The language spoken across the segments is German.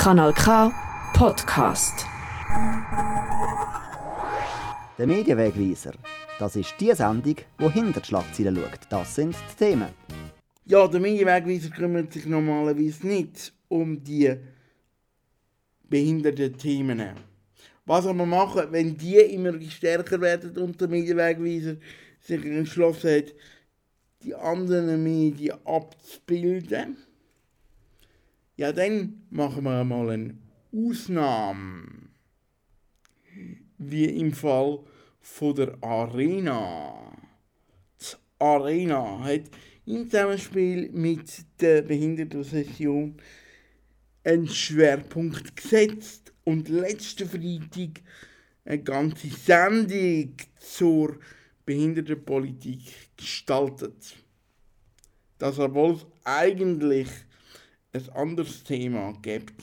Kanal K Podcast. Der Medienwegweiser. Das ist die Sendung, die hinter die Schlagzeilen schaut. Das sind die Themen. Ja, der Medienwegweiser kümmert sich normalerweise nicht um die behinderten Themen. Was wir machen, wenn die immer stärker werden und der Medienwegweiser sich entschlossen hat, die anderen Medien abzubilden, ja, dann machen wir mal eine Ausnahme. Wie im Fall von der Arena. Die Arena hat im Zusammenspiel mit der Behindertensession einen Schwerpunkt gesetzt und letzten Freitag eine ganze Sendung zur Behindertenpolitik gestaltet. Das obwohl es eigentlich ein anderes Thema gibt.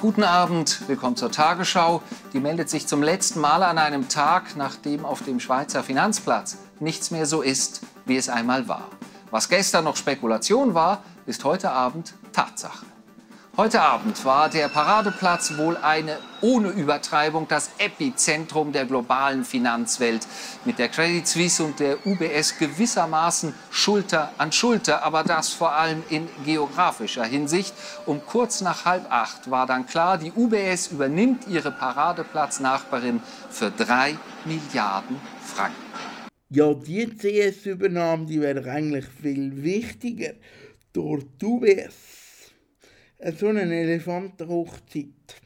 Guten Abend, willkommen zur Tagesschau. Die meldet sich zum letzten Mal an einem Tag, nachdem auf dem Schweizer Finanzplatz nichts mehr so ist, wie es einmal war. Was gestern noch Spekulation war, ist heute Abend Tatsache. Heute Abend war der Paradeplatz wohl eine, ohne Übertreibung, das Epizentrum der globalen Finanzwelt. Mit der Credit Suisse und der UBS gewissermaßen Schulter an Schulter, aber das vor allem in geografischer Hinsicht. Um kurz nach halb acht war dann klar, die UBS übernimmt ihre Paradeplatznachbarin für drei Milliarden Franken. Ja, die CS-Übernahme, die wäre eigentlich viel wichtiger. Durch die UBS so eine Elefantenhochzeit.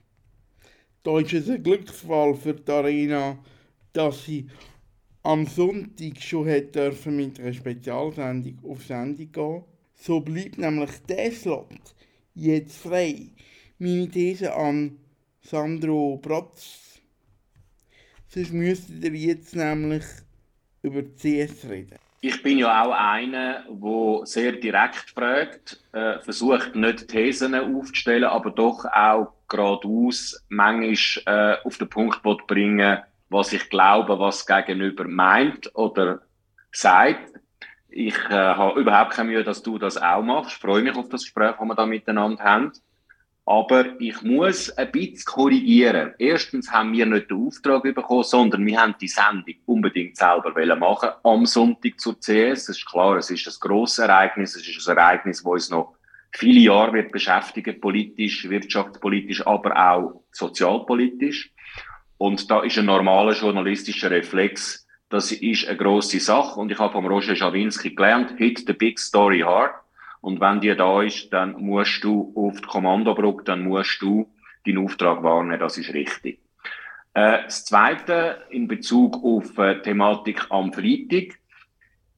Da ist es ein Glücksfall für die Arena, dass sie am Sonntag schon hat dürfen mit einer Spezialsendung auf Sendung gehen. So bleibt nämlich der Slot jetzt frei. Meine These an Sandro Bratz. Sonst müsstet ihr jetzt nämlich über CS reden. Ich bin ja auch einer, der sehr direkt fragt, äh, versucht nicht Thesen aufzustellen, aber doch auch geradeaus manchmal äh, auf den Punkt bringen, was ich glaube, was Gegenüber meint oder sagt. Ich äh, habe überhaupt keine Mühe, dass du das auch machst. Ich freue mich auf das Gespräch, das wir da miteinander haben. Aber ich muss ein bisschen korrigieren. Erstens haben wir nicht den Auftrag bekommen, sondern wir haben die Sendung unbedingt selber machen am Sonntag zur CS. Das ist klar, es ist ein grosses Ereignis. Es ist ein Ereignis, das uns noch viele Jahre wird beschäftigen, politisch, wirtschaftspolitisch, aber auch sozialpolitisch. Und da ist ein normaler journalistischer Reflex. Das ist eine grosse Sache. Und ich habe vom Roger Schawinski gelernt, hit the big story hard. Und wenn die da ist, dann musst du auf die Kommandobrücke, dann musst du deinen Auftrag wahrnehmen, das ist richtig. Äh, das Zweite in Bezug auf äh, Thematik am Freitag.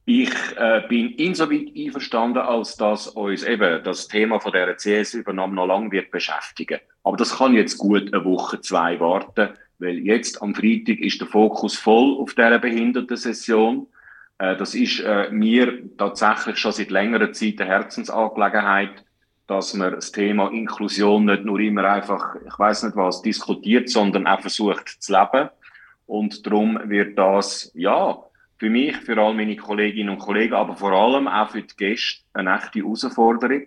Ich äh, bin insoweit einverstanden, als dass uns eben das Thema von der CS-Übernahme noch lange wird beschäftigen. Aber das kann jetzt gut eine Woche, zwei warten, weil jetzt am Freitag ist der Fokus voll auf dieser Behindertensession. Äh, das ist äh, mir tatsächlich schon seit längerer Zeit eine Herzensangelegenheit, dass man das Thema Inklusion nicht nur immer einfach, ich weiß nicht was, diskutiert, sondern auch versucht zu leben. Und darum wird das, ja, für mich, für all meine Kolleginnen und Kollegen, aber vor allem auch für die Gäste eine echte Herausforderung,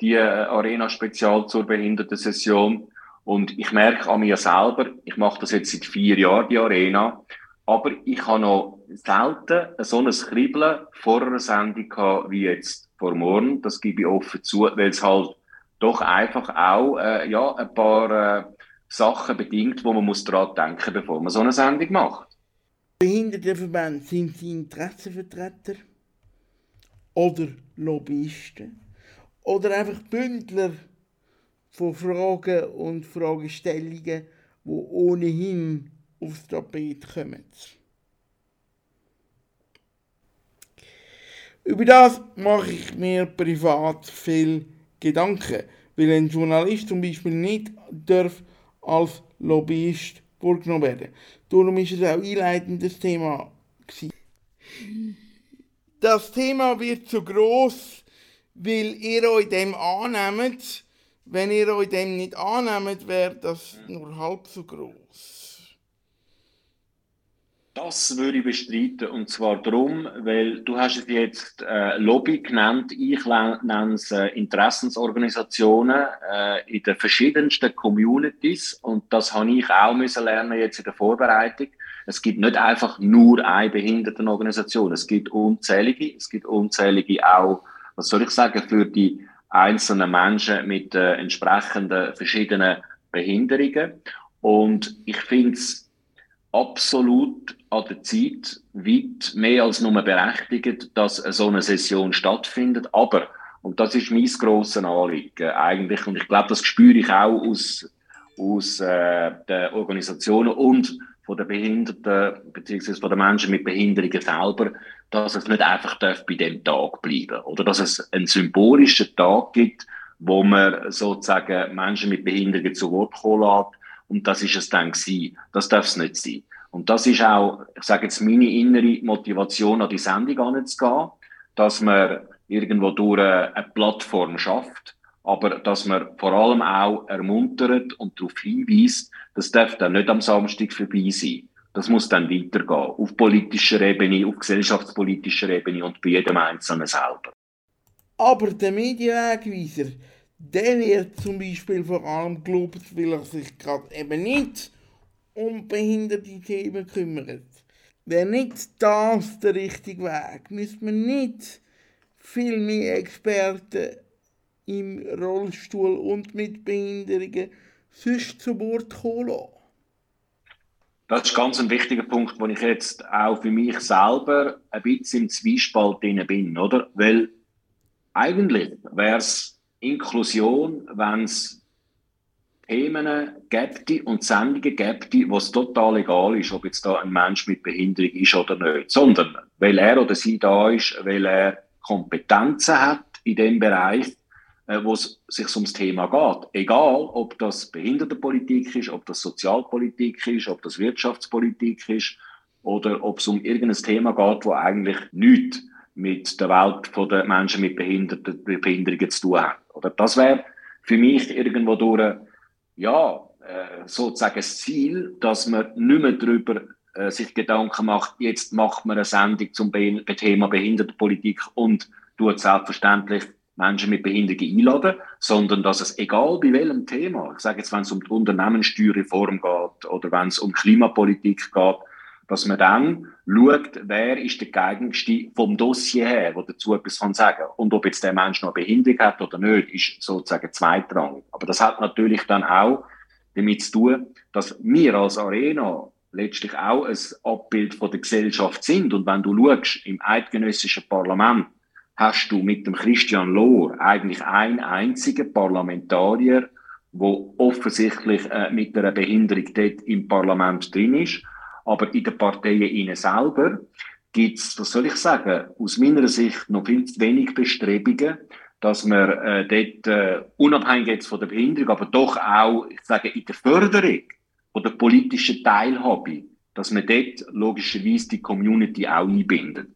die äh, Arena Spezial zur Behindertensession. Und ich merke an mir selber, ich mache das jetzt seit vier Jahren, die Arena, aber ich habe noch selten so ein Kribbeln vor einer Sendung gehabt, wie jetzt vor morgen. Das gebe ich offen zu, weil es halt doch einfach auch äh, ja, ein paar äh, Sachen bedingt, wo man muss daran denken bevor man so eine Sendung macht. Behindertenverbände, sind sie Interessenvertreter? Oder Lobbyisten? Oder einfach Bündler von Fragen und Fragestellungen, die ohnehin aufs Tapet kommen. Über das mache ich mir privat viel Gedanken, weil ein Journalist zum Beispiel nicht darf als Lobbyist vorgenommen werden. Darum ist es auch einleitendes Thema. Das Thema wird zu groß, weil ihr euch dem annehmt. Wenn ihr euch dem nicht annehmt, wäre das nur halb so groß. Das würde ich bestreiten. Und zwar darum, weil du hast es jetzt äh, Lobby genannt. Ich nenne es äh, Interessensorganisationen äh, in den verschiedensten Communities. Und das habe ich auch müssen lernen jetzt in der Vorbereitung. Es gibt nicht einfach nur eine Behindertenorganisation. Es gibt unzählige. Es gibt unzählige auch, was soll ich sagen, für die einzelnen Menschen mit äh, entsprechenden verschiedenen Behinderungen. Und ich finde es absolut an der Zeit, weit mehr als nur berechtigt, dass so eine Session stattfindet. Aber, und das ist mein grosses Anliegen eigentlich, und ich glaube, das spüre ich auch aus, aus äh, den Organisationen und von den Behinderten beziehungsweise von den Menschen mit Behinderungen selber, dass es nicht einfach darf bei dem Tag bleiben oder dass es einen symbolischen Tag gibt, wo man sozusagen Menschen mit Behinderungen zu Wort kommen lässt und das ist es dann gewesen. Das darf es nicht sein. Und das ist auch, ich sage jetzt, meine innere Motivation, an die Sendung anzugehen, dass man irgendwo durch eine Plattform schafft, aber dass man vor allem auch ermuntert und darauf hinweist, das darf dann nicht am Samstag vorbei sein. Das muss dann weitergehen. Auf politischer Ebene, auf gesellschaftspolitischer Ebene und bei jedem Einzelnen selber. Aber der Medienwegweiser, der wird zum Beispiel vor allem gelobt, weil er sich gerade eben nicht um behinderte Themen kümmert. Wäre nicht das der richtige Weg? Müsste man nicht viel mehr Experten im Rollstuhl und mit Behinderungen sonst zu Wort kommen lassen? Das ist ganz ein wichtiger Punkt, wo ich jetzt auch für mich selber ein bisschen im Zwiespalt bin, oder? Weil eigentlich wäre es Inklusion, wenn es Themen gibt und Sendungen gibt, wo es total egal ist, ob jetzt da ein Mensch mit Behinderung ist oder nicht, sondern weil er oder sie da ist, weil er Kompetenzen hat in dem Bereich, äh, wo es sich ums Thema geht. Egal, ob das Behindertenpolitik ist, ob das Sozialpolitik ist, ob das Wirtschaftspolitik ist oder ob es um irgendein Thema geht, wo eigentlich nichts mit der Welt der Menschen mit Behinderungen zu tun hat. Oder das wäre für mich irgendwo durch, ja, äh, sozusagen das Ziel, dass man nicht mehr darüber äh, sich Gedanken macht, jetzt macht man eine Sendung zum Thema Behindertenpolitik und tut selbstverständlich Menschen mit Behinderungen einladen, sondern dass es egal bei welchem Thema, ich sage jetzt, wenn es um die Unternehmenssteuerreform geht oder wenn es um Klimapolitik geht, dass man dann schaut, wer ist der geeignetste vom Dossier her, der dazu etwas kann sagen Und ob jetzt der Mensch noch eine Behinderung hat oder nicht, ist sozusagen zweitrangig. Aber das hat natürlich dann auch damit zu tun, dass wir als Arena letztlich auch ein Abbild von der Gesellschaft sind. Und wenn du schaust, im eidgenössischen Parlament hast du mit dem Christian Lohr eigentlich einen einzigen Parlamentarier, wo offensichtlich äh, mit einer Behinderung dort im Parlament drin ist. Aber in den Parteien innen selber gibt es, was soll ich sagen, aus meiner Sicht noch viel zu wenig Bestrebungen, dass man äh, dort, äh, unabhängig jetzt von der Behinderung, aber doch auch, ich sage, in der Förderung von der politischen Teilhabe, dass man dort logischerweise die Community auch einbindet.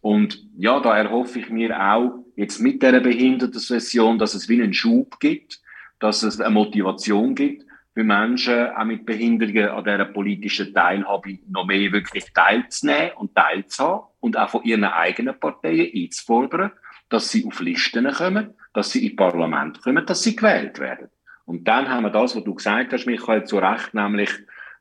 Und ja, da erhoffe ich mir auch jetzt mit der Behindertensession, dass es wie einen Schub gibt, dass es eine Motivation gibt, für Menschen auch mit Behinderungen an dieser politischen Teilhabe noch mehr wirklich teilzunehmen und teilzuhaben und auch von ihren eigenen Parteien einzufordern, dass sie auf Listen kommen, dass sie ins Parlament kommen, dass sie gewählt werden. Und dann haben wir das, was du gesagt hast, Michael, zu Recht, nämlich,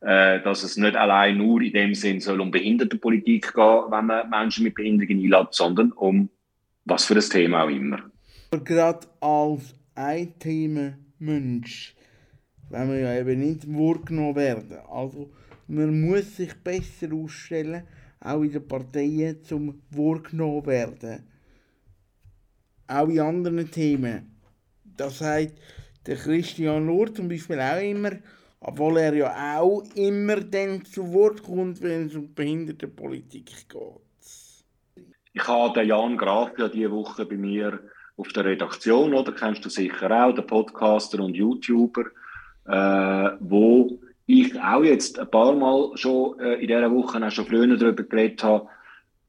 äh, dass es nicht allein nur in dem Sinn soll um Behindertenpolitik gehen, wenn man Menschen mit Behinderungen einlädt, sondern um was für ein Thema auch immer. Gerade als ein Thema Mensch wenn wir ja eben nicht wahrgenommen werden. Also man muss sich besser ausstellen, auch in den Parteien, zum wahrgenommen werden. Auch in anderen Themen. Das sagt der Christian Lohr zum Beispiel auch immer, obwohl er ja auch immer dann zu Wort kommt, wenn es um Behindertenpolitik geht. Ich habe den Jan Graf ja diese Woche bei mir auf der Redaktion, oder kennst du sicher auch, der Podcaster und YouTuber äh, wo ich auch jetzt ein paar Mal schon äh, in dieser Woche auch schon früher darüber geredet habe.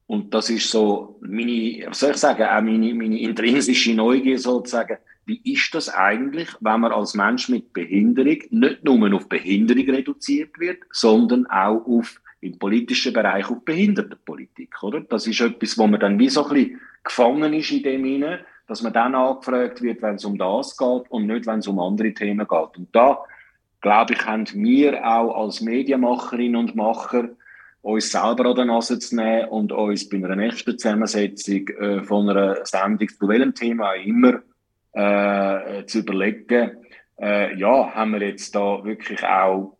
Und das ist so meine, was soll ich sagen, auch meine, meine intrinsische Neugier sozusagen. Wie ist das eigentlich, wenn man als Mensch mit Behinderung nicht nur auf Behinderung reduziert wird, sondern auch auf im politischen Bereich auf Behindertenpolitik, oder? Das ist etwas, wo man dann wie so ein bisschen gefangen ist in dem hinein, dass man dann angefragt wird, wenn es um das geht und nicht, wenn es um andere Themen geht. Und da, glaube ich, haben wir auch als Medienmacherinnen und Macher uns selber an der Nase zu nehmen und uns bei einer nächsten Zusammensetzung äh, von einer Sendung, zu welchem Thema immer, äh, zu überlegen, äh, ja, haben wir jetzt da wirklich auch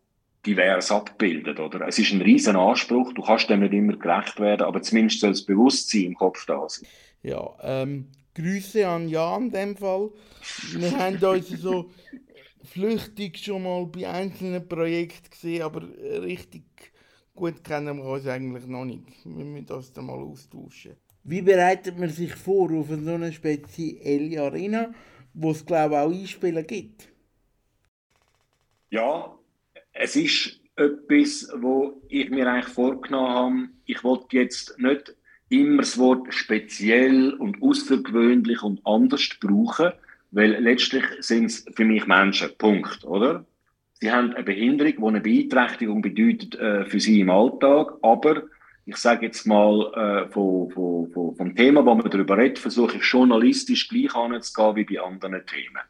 divers abgebildet, oder? Es ist ein riesen Anspruch, du kannst dem nicht immer gerecht werden, aber zumindest soll das Bewusstsein im Kopf da sein. Ja, ähm, Grüße an Jan in dem Fall. Wir haben uns so flüchtig schon mal bei einzelnen Projekten gesehen, aber richtig gut kennen wir uns eigentlich noch nicht. Wir müssen das dann mal austauschen. Wie bereitet man sich vor auf so eine spezielle Arena, wo es glaube ich auch Einspielen gibt? Ja, es ist etwas, wo ich mir eigentlich vorgenommen habe. Ich wollte jetzt nicht immer das Wort speziell und außergewöhnlich und anders brauchen, weil letztlich sind es für mich Menschen. Punkt, oder? Sie haben eine Behinderung, die eine Beeinträchtigung bedeutet äh, für sie im Alltag, aber ich sage jetzt mal, äh, von, von, von, vom Thema, wo man darüber redet, versuche ich journalistisch gleich anzugehen wie bei anderen Themen.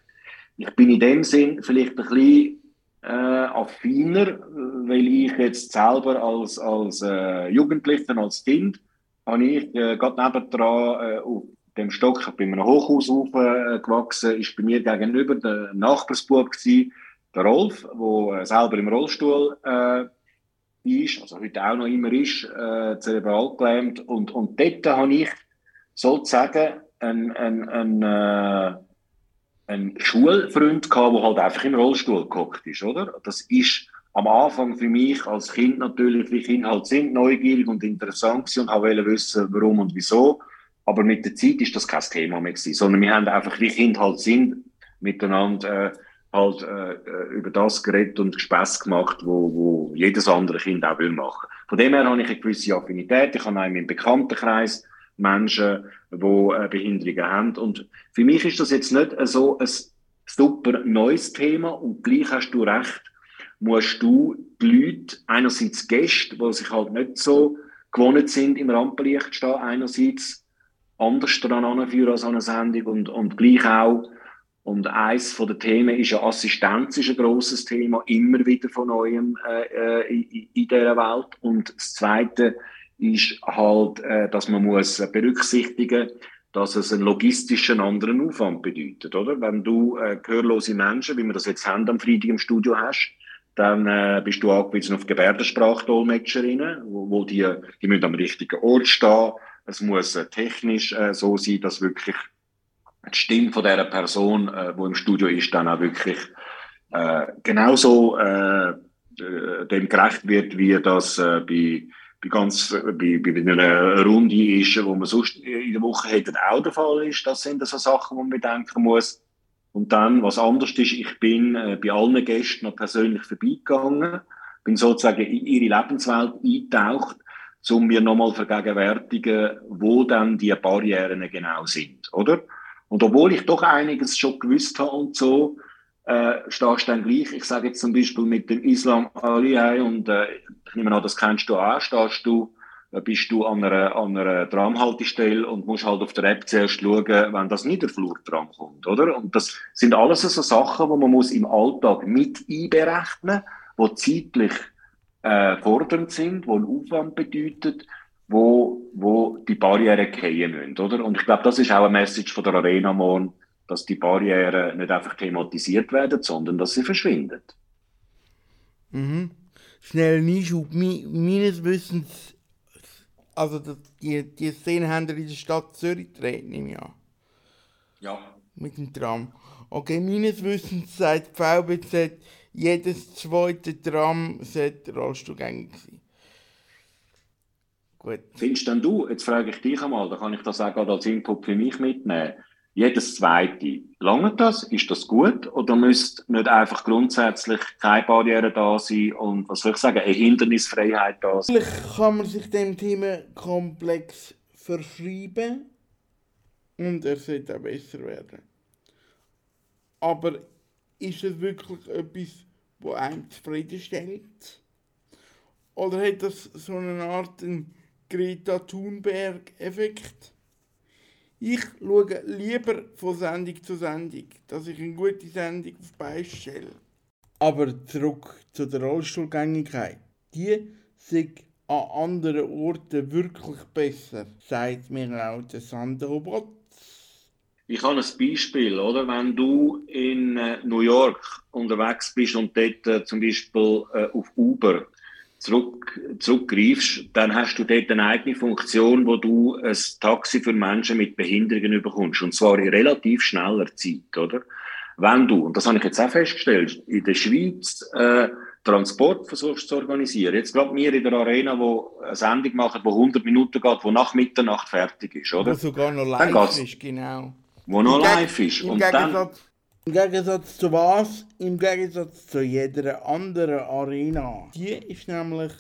Ich bin in dem Sinn vielleicht ein bisschen äh, affiner, weil ich jetzt selber als, als äh, Jugendlicher, als Kind, habe ich äh, gerade nebendran äh, auf dem Stock, in einem Hochhaus aufgewachsen, ist bei mir gegenüber der Nachbarsbub gewesen, der Rolf, der äh, selber im Rollstuhl äh, ist, also heute auch noch immer ist, äh, zerebral gelähmt. Und, und dort habe ich sozusagen einen, einen, einen, äh, einen Schulfreund gehabt, der halt einfach im Rollstuhl gehockt ist, oder? Das ist am Anfang für mich als Kind natürlich, wie Kinder halt sind, neugierig und interessant und wollte wissen, warum und wieso. Aber mit der Zeit ist das kein Thema mehr gewesen, sondern wir haben einfach, wie Kinder halt sind, miteinander äh, halt äh, äh, über das geredet und Spaß gemacht, wo, wo jedes andere Kind auch will machen. Von dem her habe ich eine gewisse Affinität. Ich habe auch in meinem Bekanntenkreis Menschen, die äh, Behinderungen haben. Und für mich ist das jetzt nicht so ein super neues Thema und gleich hast du recht, musst du die Leute, einerseits Gäste, die sich halt nicht so gewohnt sind, im Rampenlicht stehen, einerseits anders daran anführen als eine Sendung und, und gleich auch und eins von den Themen ist ja Assistenz ist ein großes Thema, immer wieder von neuem äh, äh, in, in dieser Welt. Und das Zweite ist halt, äh, dass man muss berücksichtigen, dass es einen logistischen anderen Aufwand bedeutet, oder? Wenn du äh, gehörlose Menschen, wie wir das jetzt haben, am Freitag im Studio hast, dann äh, bist du angewiesen auf Gebärdensprachdolmetscherinnen, wo, wo die, die müssen am richtigen Ort stehen. Es muss äh, technisch äh, so sein, dass wirklich die Stimme von dieser Person, äh, die im Studio ist, dann auch wirklich äh, genauso äh, äh, dem gerecht wird, wie das äh, bei, bei, ganz, bei, bei einer Runde ist, wo man sonst in der Woche hätte auch der Fall ist. Das sind so Sachen, die man bedenken muss. Und dann, was anders ist, ich bin äh, bei allen Gästen noch persönlich vorbeigegangen, bin sozusagen in ihre Lebenswelt eingetaucht, um mir nochmal vergegenwärtigen, wo dann die Barrieren genau sind, oder? Und obwohl ich doch einiges schon gewusst habe und so, äh, stehst du dann gleich, ich sage jetzt zum Beispiel mit dem Islam Aliyah und äh, ich nehme an, das kennst du auch, stehst du, äh, bist du an einer, an einer Tramhaltestelle und musst halt auf der App zuerst schauen, wenn das Niederflurtram kommt, oder? Und das sind alles so Sachen, die man muss im Alltag mit einberechnen, die zeitlich äh, fordernd sind, die einen Aufwand bedeuten wo, wo die Barrieren gehen müssen, oder? Und ich glaube, das ist auch eine Message von der Arena morgen, dass die Barrieren nicht einfach thematisiert werden, sondern dass sie verschwinden. Mhm. Schnell ein Einschub. Me meines Wissens, also die, die Szene haben in der Stadt Zürich gedreht, nehme ich an. Ja. Mit dem Tram. Okay, meines Wissens sagt die VBZ, jedes zweite Tram sollte rollstuhlgängig sein. Gut. Findest denn du, jetzt frage ich dich einmal, da kann ich das auch gerade als Input für mich mitnehmen, jedes zweite, lange das? Ist das gut? Oder müsste nicht einfach grundsätzlich keine Barriere da sein und, was soll ich sagen, eine Hindernisfreiheit da sein? Vielleicht kann man sich dem Thema komplex verschreiben und er sollte auch besser werden. Aber ist es wirklich etwas, das einem zufriedenstellt? Oder hat das so eine Art einen Greta Thunberg-Effekt? Ich schaue lieber von Sendung zu Sendung, dass ich eine gute Sendung auf Beine stelle. Aber zurück zu der Rollstuhlgängigkeit. Die sind an anderen Orten wirklich besser, sagt mir auch der Botz. Ich habe ein Beispiel, oder? Wenn du in äh, New York unterwegs bist und dort äh, zum Beispiel äh, auf Uber zurück, zurückgreifst, dann hast du dort eine eigene Funktion, wo du ein Taxi für Menschen mit Behinderungen bekommst. Und zwar in relativ schneller Zeit, oder? Wenn du, und das habe ich jetzt auch festgestellt, in der Schweiz äh, Transport versuchst zu organisieren. Jetzt gerade wir in der Arena, wo eine Sendung machen, wo 100 Minuten geht, wo nach Mitternacht fertig ist, oder? Wo sogar noch live ist, genau. Wo noch live ist. Im Gegensatz, Im Gegensatz zu was? Im Gegensatz zu jeder anderen Arena. Die ist nämlich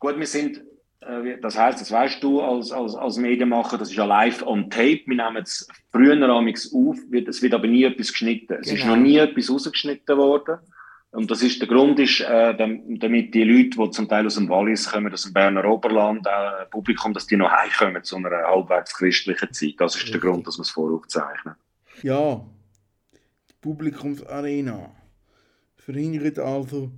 gut, wir sind, äh, das heisst, das weißt du als, als, als Medienmacher, das ist ja live on tape. Wir nehmen es früher auf, wird, es wird aber nie etwas geschnitten. Es ist Genau. noch nie etwas rausgeschnitten worden. Und das ist, der Grund ist, äh, dam- damit die Leute, die zum Teil aus dem Wallis kommen, aus dem Berner Oberland, äh, Publikum, dass die noch heimkommen zu einer halbwegs christlichen Zeit. Das ist der. Grund, dass wir es voraufzeichnen. Ja, die Publikumsarena verhindert also,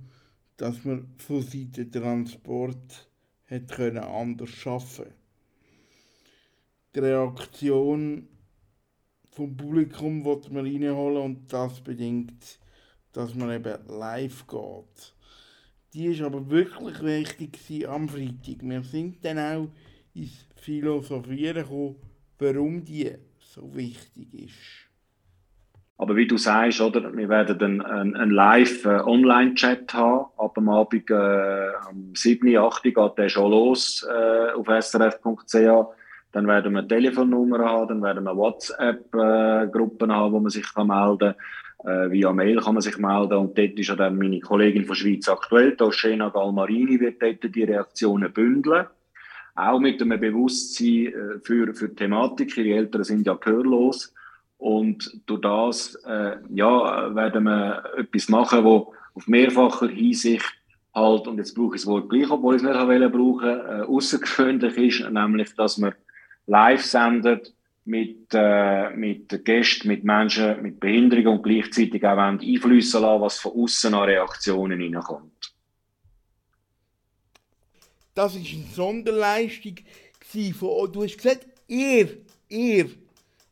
dass man von Seiten Transport hätte können anders schaffen. Die Reaktion vom Publikum wollte man reinholen und das bedingt, dass man eben live geht. Die ist aber wirklich wichtig am Freitag. Wir sind dann auch ins Philosophieren gekommen, warum die so wichtig ist. Aber wie du sagst, oder, wir werden einen, einen, Live-Online-Chat haben. Ab dem Abend äh, am 7., 8. geht der schon los äh, auf srf.ch. Dann werden wir eine Telefonnummer haben, dann werden wir WhatsApp-Gruppen haben, wo man sich kann melden kann. Äh, via Mail kann man sich melden. Und dort ist ja dann meine Kollegin von Schweiz aktuell, Toshena Galmarini, wird dort die Reaktionen bündeln. Auch mit einem Bewusstsein äh, für, für die Thematik. Ihre Eltern sind ja gehörlos. Und durch das äh, ja, werden wir etwas machen, wo auf mehrfacher Hinsicht halt, und jetzt brauche ich das Wort gleich, obwohl ich es nicht brauchen, äh, außergewöhnlich ist, nämlich, dass man live sendet mit, äh, mit Gästen, mit Menschen mit Behinderung und gleichzeitig auch wollen einflüssen lassen, was von außen an Reaktionen reinkommt. das ist eine Sonderleistung von euch. Du hast gesagt, ihr, ihr,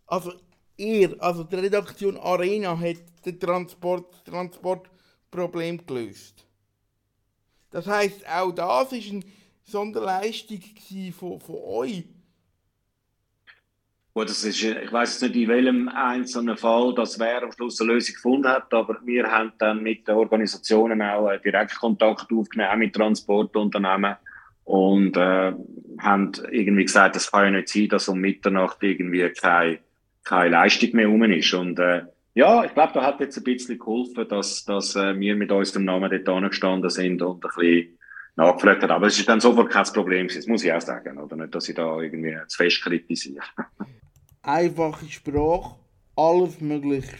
also ihr, also die Redaktion Arena hat das Transport, Transportproblem gelöst. Das heißt, auch das ist eine Sonderleistung von, von euch. Gut, das ist, ich weiß jetzt nicht, in welchem einzelnen Fall das wer am Schluss eine Lösung gefunden hat, aber wir haben dann mit den Organisationen auch äh, Direktkontakt aufgenommen, auch mit Transportunternehmen und äh, haben irgendwie gesagt, es kann ja nicht sein, dass um Mitternacht irgendwie keine, keine Leistung mehr rum ist. Und äh, ja, ich glaube, da hat jetzt ein bisschen geholfen, dass, dass äh, wir mit unserem Namen dort angestanden sind und ein bisschen nachgefragt haben. Aber es ist dann sofort kein Problem das muss ich auch sagen, oder nicht, dass ich da irgendwie zu fest kritisiere. Einfache Sprache, alles möglichst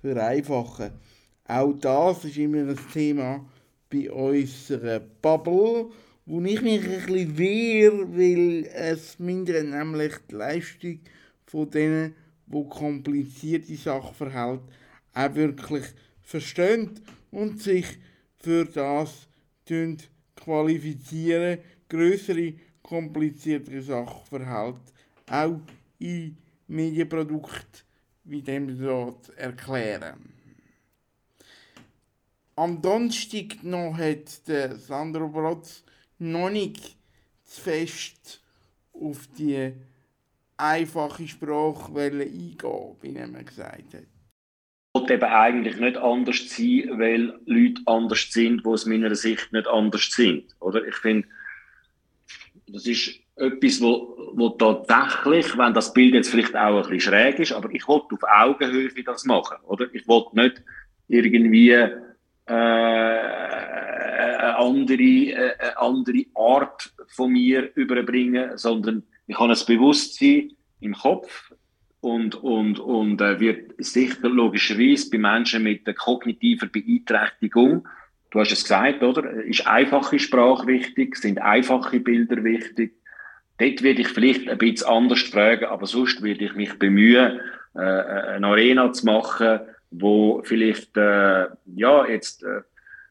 vereinfachen. Auch das ist immer ein Thema bei unserer Bubble, wo ich mich ein bisschen wehre, weil es mindert nämlich die Leistung von denen, die komplizierte Sachverhalte auch wirklich verstehen und sich für das qualifizieren, größere, kompliziertere Sachverhalte auch in Medienprodukt wie dem dort erklären. Am Donnerstag noch hat der Sandro Brotz noch nicht zu fest auf die einfache Sprache eingehen, wie er gesagt hat. wollte eben eigentlich nicht anders sein, weil Leute anders sind, die aus meiner Sicht nicht anders sind. Oder? Ich finde, das ist etwas, wo, wo tatsächlich, wenn das Bild jetzt vielleicht auch ein bisschen schräg ist, aber ich wollte auf Augenhöhe das machen. Oder? Ich wollte nicht irgendwie äh, eine, andere, äh, eine andere Art von mir überbringen, sondern ich habe ein Bewusstsein im Kopf, und, und, und äh, wird sicher logischerweise bei Menschen mit kognitiver Beeinträchtigung du hast es gesagt, oder? Ist einfache Sprache wichtig? Sind einfache Bilder wichtig? Dort würde ich vielleicht ein bisschen anders fragen, aber sonst würde ich mich bemühen, äh, eine Arena zu machen, wo vielleicht, äh, ja, jetzt äh,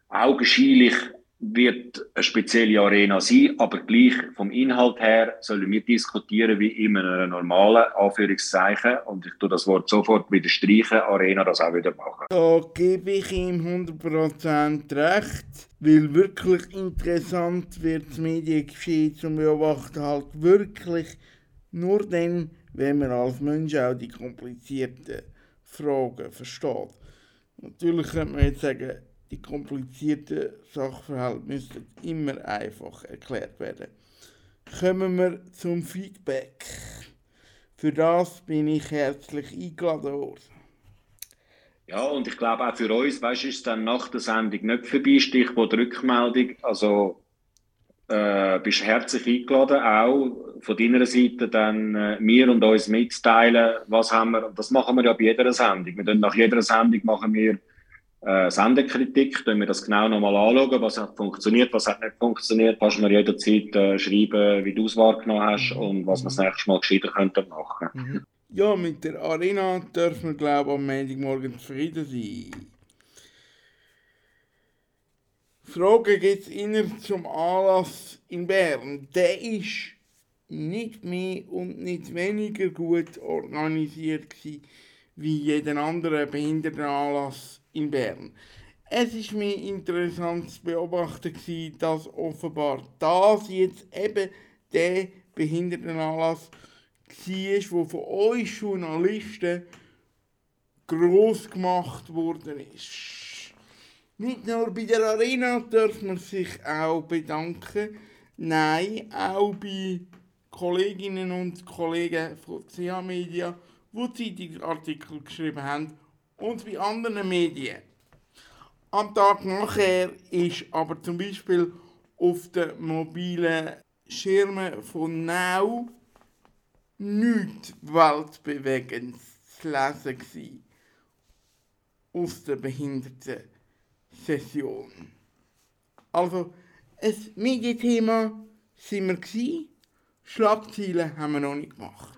augenscheinlich wird eine spezielle Arena sein, aber gleich vom Inhalt her sollen wir diskutieren wie in einer normalen Anführungszeichen und ich tue das Wort sofort wieder streichen, Arena das auch wieder machen. Da gebe ich ihm 100% recht, weil wirklich interessant wird das Mediengeschehen zum Beobachten halt wirklich nur dann, wenn man als Mensch auch die komplizierten Fragen versteht. Natürlich könnte man jetzt sagen, die komplizierten Sachverhalte müssen immer einfach erklärt werden. Kommen wir zum Feedback. Für das bin ich herzlich eingeladen worden. Ja, und ich glaube auch für uns, weißt du, ist dann nach der Sendung nicht vorbei, Stichwort Rückmeldung. Also äh, bist herzlich eingeladen, auch von deiner Seite dann äh, mir und uns mitzuteilen, was haben wir, das machen wir ja bei jeder Sendung. Wir nach jeder Sendung machen wir äh, Sendekritik, können wir das genau nochmal anschauen, was hat funktioniert, was hat nicht funktioniert, kannst du mir jederzeit äh, schreiben, wie du es wahrgenommen hast mhm. und was wir das nächste Mal gescheiter könnten machen. Mhm. Ja, mit der Arena dürfen wir, glaube ich, am Montagmorgen zufrieden sein. Frage geht es zum Anlass in Bern. Der ist nicht mehr und nicht weniger gut organisiert wie jeden anderen Behindertenanlass in Bern. Es ist mir interessant zu beobachten, dass offenbar das jetzt eben der Behindertenanlass war, der von euch Journalisten groß gemacht worden ist. Nicht nur bei der Arena darf man sich auch bedanken, nein, auch bei Kolleginnen und Kollegen von CH Media, die Zeitungsartikel geschrieben haben und bei anderen Medien. Am Tag nachher ist aber zum Beispiel auf den mobilen Schirmen von Now nichts Weltbewegendes zu lesen gewesen aus der Behinderten-Session. Also, ein Medienthema sind wir Schlagzeilen haben wir noch nicht gemacht.